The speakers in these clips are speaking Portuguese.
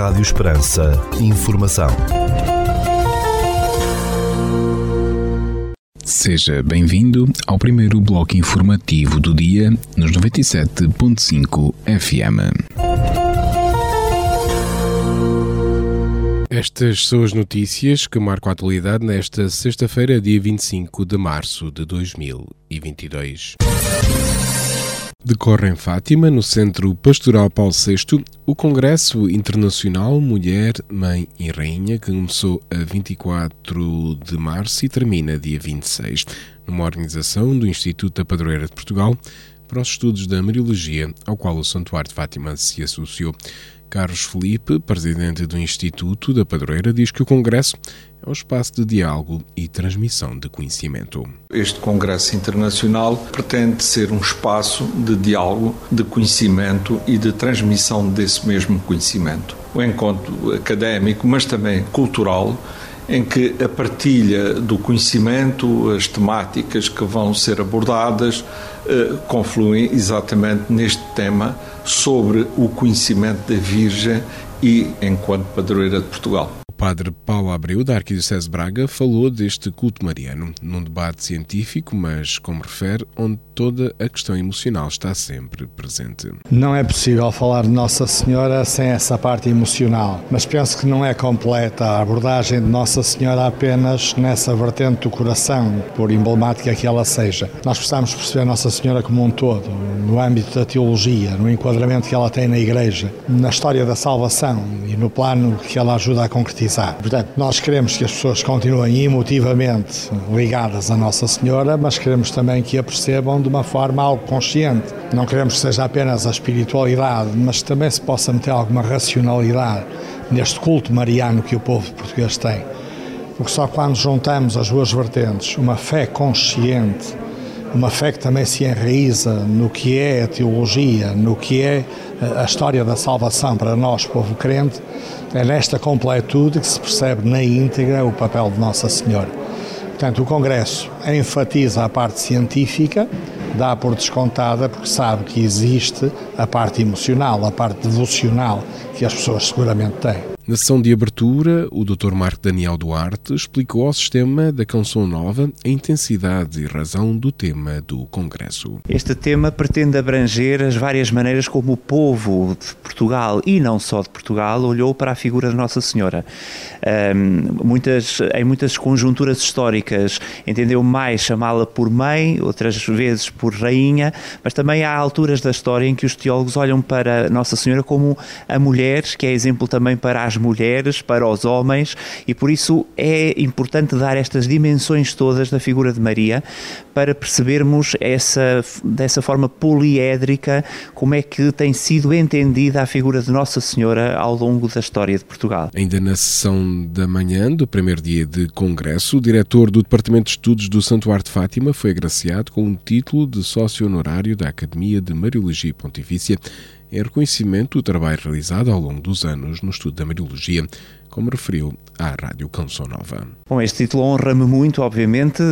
Rádio Esperança. Informação. Seja bem-vindo ao primeiro bloco informativo do dia nos 97.5 FM. Estas são as notícias que marcam a atualidade nesta sexta-feira, dia 25 de março de 2022. Decorre em Fátima, no Centro Pastoral Paulo VI, o Congresso Internacional Mulher, Mãe e Rainha, que começou a 24 de março e termina dia 26, numa organização do Instituto da Padroeira de Portugal para os estudos da Mariologia, ao qual o Santuário de Fátima se associou. Carlos Felipe, presidente do Instituto da Padroeira, diz que o Congresso é um espaço de diálogo e transmissão de conhecimento. Este Congresso Internacional pretende ser um espaço de diálogo, de conhecimento e de transmissão desse mesmo conhecimento. O encontro académico, mas também cultural, em que a partilha do conhecimento, as temáticas que vão ser abordadas, eh, confluem exatamente neste tema sobre o conhecimento da Virgem e enquanto padroeira de Portugal padre Paulo Abreu, da Arquidiocese de Braga, falou deste culto mariano num debate científico, mas, como refere, onde toda a questão emocional está sempre presente. Não é possível falar de Nossa Senhora sem essa parte emocional, mas penso que não é completa a abordagem de Nossa Senhora apenas nessa vertente do coração, por emblemática que ela seja. Nós precisamos perceber Nossa Senhora como um todo, no âmbito da teologia, no enquadramento que ela tem na Igreja, na história da salvação e no plano que ela ajuda a concretizar Portanto, nós queremos que as pessoas continuem emotivamente ligadas à Nossa Senhora, mas queremos também que a percebam de uma forma algo consciente. Não queremos que seja apenas a espiritualidade, mas também se possa meter alguma racionalidade neste culto mariano que o povo português tem. Porque só quando juntamos as duas vertentes, uma fé consciente, uma fé que também se enraiza no que é a teologia, no que é a história da salvação para nós, povo crente, é nesta completude que se percebe na íntegra o papel de Nossa Senhora. Portanto, o Congresso enfatiza a parte científica, dá por descontada porque sabe que existe a parte emocional, a parte devocional que as pessoas seguramente têm. Na sessão de abertura, o Dr. Marco Daniel Duarte explicou ao sistema da Canção Nova a intensidade e razão do tema do Congresso. Este tema pretende abranger as várias maneiras como o povo de Portugal e não só de Portugal olhou para a figura de Nossa Senhora. Um, muitas, em muitas conjunturas históricas entendeu mais chamá-la por mãe, outras vezes por rainha, mas também há alturas da história em que os teólogos olham para Nossa Senhora como a mulher, que é exemplo também para as mulheres, para os homens, e por isso é importante dar estas dimensões todas da figura de Maria para percebermos essa, dessa forma poliédrica como é que tem sido entendida a figura de Nossa Senhora ao longo da história de Portugal. Ainda na sessão da manhã do primeiro dia de congresso, o diretor do Departamento de Estudos do Santuário de Fátima foi agraciado com o título de sócio honorário da Academia de Mariologia Pontifícia em reconhecimento do trabalho realizado ao longo dos anos no estudo da Mariologia como referiu à Rádio Canção Nova. Bom, este título honra-me muito, obviamente,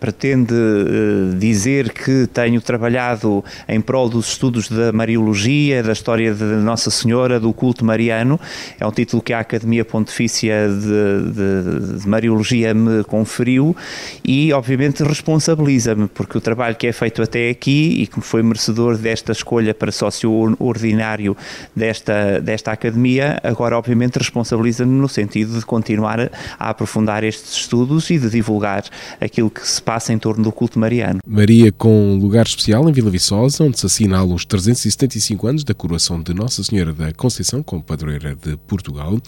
pretende uh, dizer que tenho trabalhado em prol dos estudos da Mariologia, da história de Nossa Senhora, do culto mariano. É um título que a Academia Pontifícia de, de, de Mariologia me conferiu e, obviamente, responsabiliza-me, porque o trabalho que é feito até aqui e que foi merecedor desta escolha para sócio ordinário desta, desta Academia, agora, obviamente, responsabiliza-me no sentido de continuar a aprofundar estes estudos e de divulgar aquilo que se passa em torno do culto mariano. Maria com lugar especial em Vila Viçosa, onde se assinalam os 375 anos da coroação de Nossa Senhora da Conceição como padroeira de Portugal.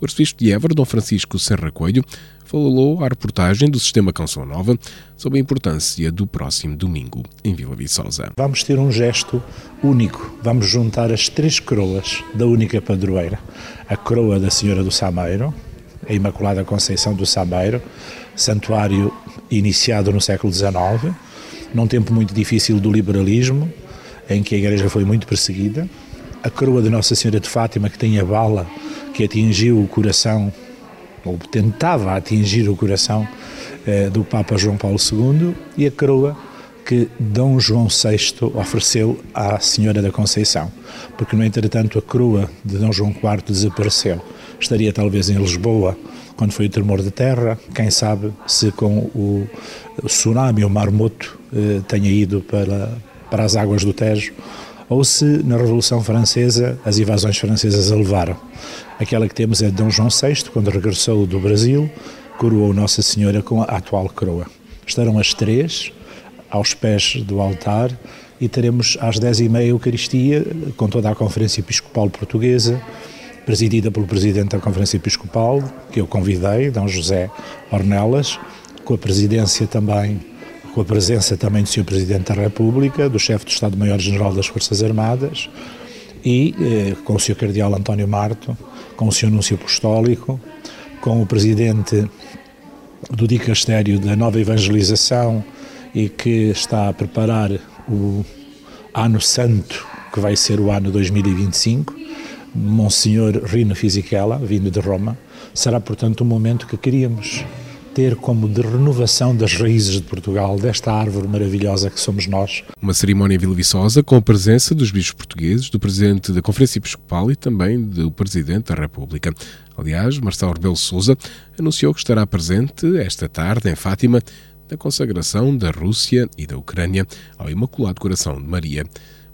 O arcebispo de Évora, Dom Francisco Serra Coelho, falou à reportagem do Sistema Canção Nova sobre a importância do próximo domingo em Vila Viçosa. Vamos ter um gesto único. Vamos juntar as três coroas da única padroeira. A coroa da Senhora do Sameiro, a Imaculada Conceição do Sameiro, santuário iniciado no século XIX, num tempo muito difícil do liberalismo, em que a Igreja foi muito perseguida. A coroa de Nossa Senhora de Fátima, que tem a bala que atingiu o coração, ou tentava atingir o coração eh, do Papa João Paulo II, e a coroa que Dom João VI ofereceu à Senhora da Conceição, porque no entretanto a coroa de Dom João IV desapareceu. Estaria talvez em Lisboa quando foi o tremor de terra, quem sabe se com o tsunami, o marmoto, eh, tenha ido para, para as águas do Tejo, ou se na Revolução Francesa as invasões francesas a levaram. Aquela que temos é de Dom João VI, quando regressou do Brasil, coroou Nossa Senhora com a atual coroa. Estarão as três aos pés do altar e teremos às dez e meia a Eucaristia com toda a Conferência Episcopal Portuguesa, presidida pelo Presidente da Conferência Episcopal, que eu convidei, D. José Ornelas, com a presidência também, com a presença também do Sr. Presidente da República, do chefe do Estado-Maior-General das Forças Armadas e eh, com o Sr. Cardeal António Marto, com o Sr. Núncio Apostólico, com o Presidente do Dicastério da Nova Evangelização e que está a preparar o Ano Santo, que vai ser o ano 2025, Monsenhor Rino Fisichella, vindo de Roma, será, portanto, um momento que queríamos ter como de renovação das raízes de Portugal, desta árvore maravilhosa que somos nós. Uma cerimónia Viçosa com a presença dos bispos portugueses, do Presidente da Conferência Episcopal e também do Presidente da República. Aliás, Marcelo Rebelo Sousa anunciou que estará presente esta tarde em Fátima na consagração da Rússia e da Ucrânia ao Imaculado Coração de Maria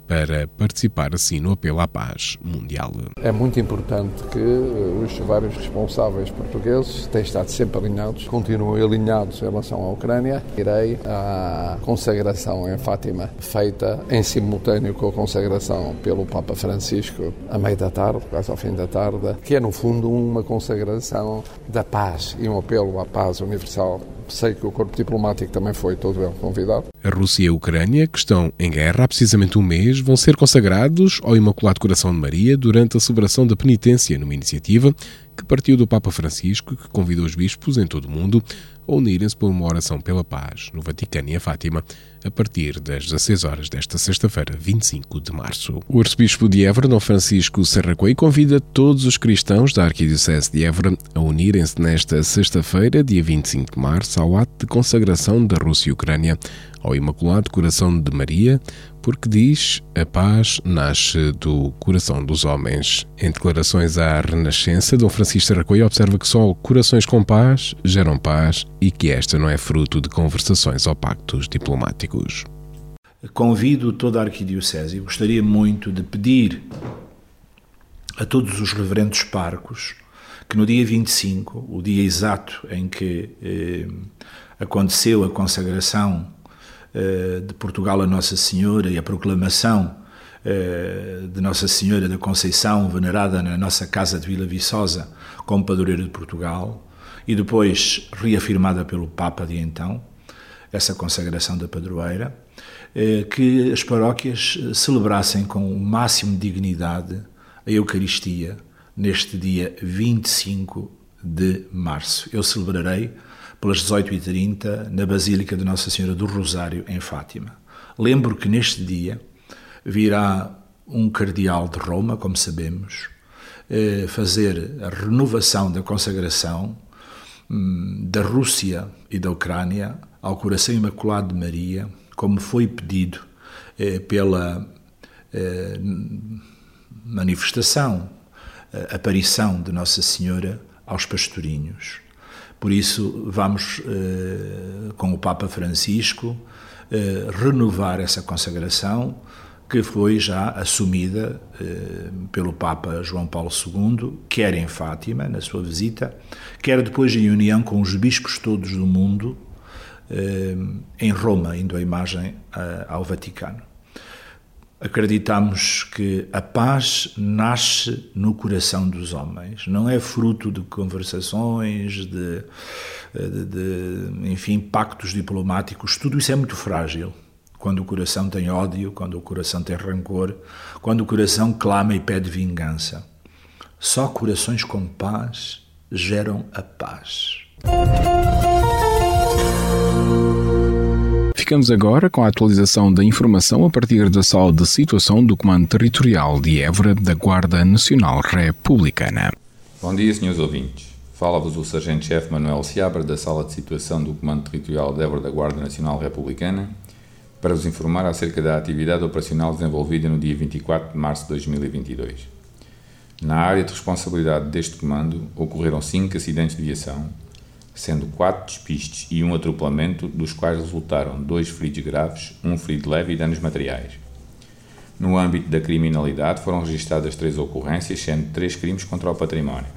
para participar assim no apelo à paz mundial. É muito importante que eh, os vários responsáveis portugueses têm estado sempre alinhados, continuem alinhados em relação à Ucrânia. Irei à consagração em Fátima, feita em simultâneo com a consagração pelo Papa Francisco a meio da tarde, quase ao fim da tarde, que é no fundo uma consagração da paz e um apelo à paz universal sei que o corpo diplomático também foi todo ele convidado. A Rússia e a Ucrânia, que estão em guerra há precisamente um mês, vão ser consagrados ao Imaculado Coração de Maria durante a celebração da penitência, numa iniciativa que partiu do Papa Francisco, que convidou os bispos em todo o mundo a unirem-se por uma oração pela paz no Vaticano e em Fátima, a partir das 16 horas desta sexta-feira, 25 de março. O arcebispo de Évora, Dom Francisco Serracoei, convida todos os cristãos da Arquidiocese de Évora a unirem-se nesta sexta-feira, dia 25 de março, ao ato de consagração da Rússia e Ucrânia ao Imaculado Coração de Maria, porque diz a paz nasce do coração dos homens. Em declarações à Renascença, Dom Francisco Serracoia observa que só corações com paz geram paz e que esta não é fruto de conversações ou pactos diplomáticos. Convido toda a Arquidiocese, gostaria muito de pedir a todos os reverendos parcos que no dia 25, o dia exato em que eh, aconteceu a consagração de Portugal a Nossa Senhora e a proclamação eh, de Nossa Senhora da Conceição, venerada na nossa casa de Vila Viçosa como padroeira de Portugal, e depois reafirmada pelo Papa de então, essa consagração da padroeira, eh, que as paróquias celebrassem com o máximo de dignidade a Eucaristia neste dia 25 de março. Eu celebrarei pelas 18h30 na Basílica de Nossa Senhora do Rosário, em Fátima. Lembro que neste dia virá um cardeal de Roma, como sabemos, eh, fazer a renovação da consagração hum, da Rússia e da Ucrânia ao Coração Imaculado de Maria, como foi pedido eh, pela eh, manifestação, aparição de Nossa Senhora aos pastorinhos. Por isso, vamos, eh, com o Papa Francisco, eh, renovar essa consagração que foi já assumida eh, pelo Papa João Paulo II, quer em Fátima, na sua visita, quer depois em união com os bispos todos do mundo, em Roma, indo a imagem ao Vaticano. Acreditamos que a paz nasce no coração dos homens, não é fruto de conversações, de, de, de, enfim, pactos diplomáticos, tudo isso é muito frágil. Quando o coração tem ódio, quando o coração tem rancor, quando o coração clama e pede vingança. Só corações com paz geram a paz. Ficamos agora com a atualização da informação a partir da sala de situação do Comando Territorial de Évora da Guarda Nacional Republicana. Bom dia, senhores ouvintes. Fala-vos o Sargento-Chefe Manuel Seabra da Sala de Situação do Comando Territorial de Évora da Guarda Nacional Republicana para vos informar acerca da atividade operacional desenvolvida no dia 24 de março de 2022. Na área de responsabilidade deste comando ocorreram cinco acidentes de viação, sendo quatro despistes e um atropelamento, dos quais resultaram dois feridos graves, um ferido leve e danos materiais. No âmbito da criminalidade foram registradas três ocorrências, sendo três crimes contra o património.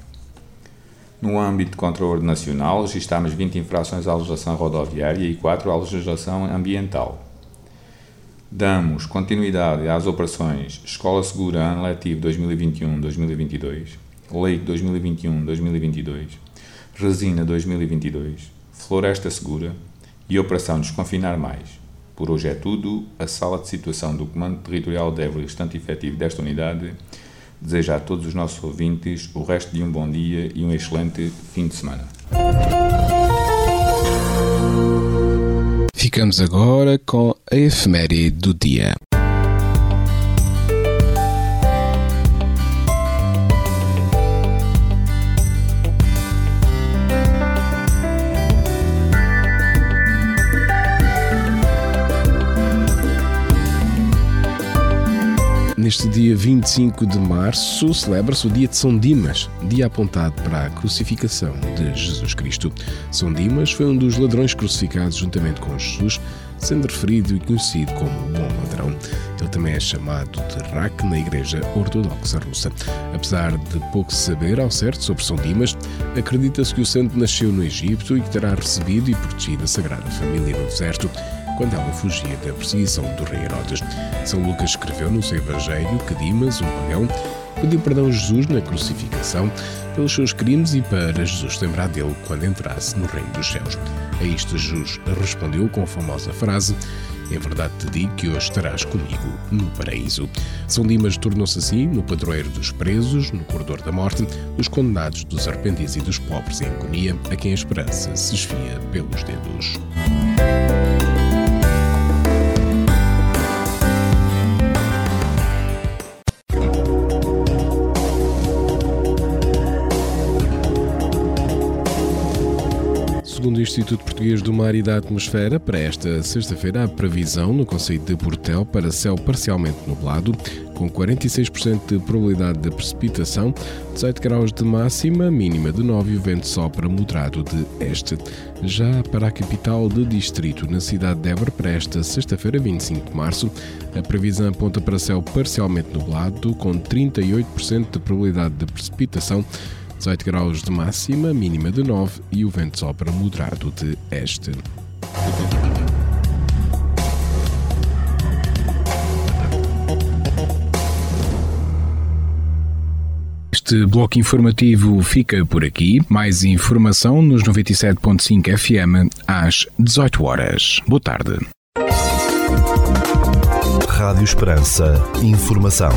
No âmbito de controle nacional, registámos 20 infrações à legislação rodoviária e 4 à legislação ambiental. Damos continuidade às operações Escola Segura Ano Letivo 2021-2022, Leite 2021-2022, Resina 2022, Floresta Segura e Operação Desconfinar Mais. Por hoje é tudo. A sala de situação do Comando Territorial de Évora restante efetivo desta unidade deseja a todos os nossos ouvintes o resto de um bom dia e um excelente fim de semana. Ficamos agora com a efeméride do dia. Neste dia 25 de março celebra-se o dia de São Dimas, dia apontado para a crucificação de Jesus Cristo. São Dimas foi um dos ladrões crucificados juntamente com Jesus, sendo referido e conhecido como o Bom Ladrão. Ele também é chamado de Rak na Igreja Ortodoxa Russa. Apesar de pouco saber ao certo sobre São Dimas, acredita-se que o santo nasceu no Egito e que terá recebido e protegido a Sagrada Família no deserto quando ela fugia da perseguição do rei Herodes. São Lucas escreveu no seu Evangelho que Dimas, um pagão, pediu perdão a Jesus na crucificação pelos seus crimes e para Jesus lembrar dele quando entrasse no reino dos céus. A isto Jesus respondeu com a famosa frase em verdade te digo que hoje estarás comigo no paraíso. São Dimas tornou-se assim no padroeiro dos presos, no corredor da morte, dos condenados, dos arrependidos e dos pobres em agonia, a quem a esperança se esfia pelos dedos. Segundo o Instituto Português do Mar e da Atmosfera, para esta sexta-feira há previsão no Conselho de Portel para céu parcialmente nublado, com 46% de probabilidade de precipitação, 18 graus de máxima, mínima de 9 e o vento sopra moderado de este. Já para a capital de distrito, na cidade de Évora, para esta sexta-feira, 25 de março, a previsão aponta para céu parcialmente nublado, com 38% de probabilidade de precipitação, 18 graus de máxima, mínima de 9 e o vento sopra moderado de este. Este bloco informativo fica por aqui. Mais informação nos 97.5 FM às 18 horas. Boa tarde. Rádio Esperança. Informação.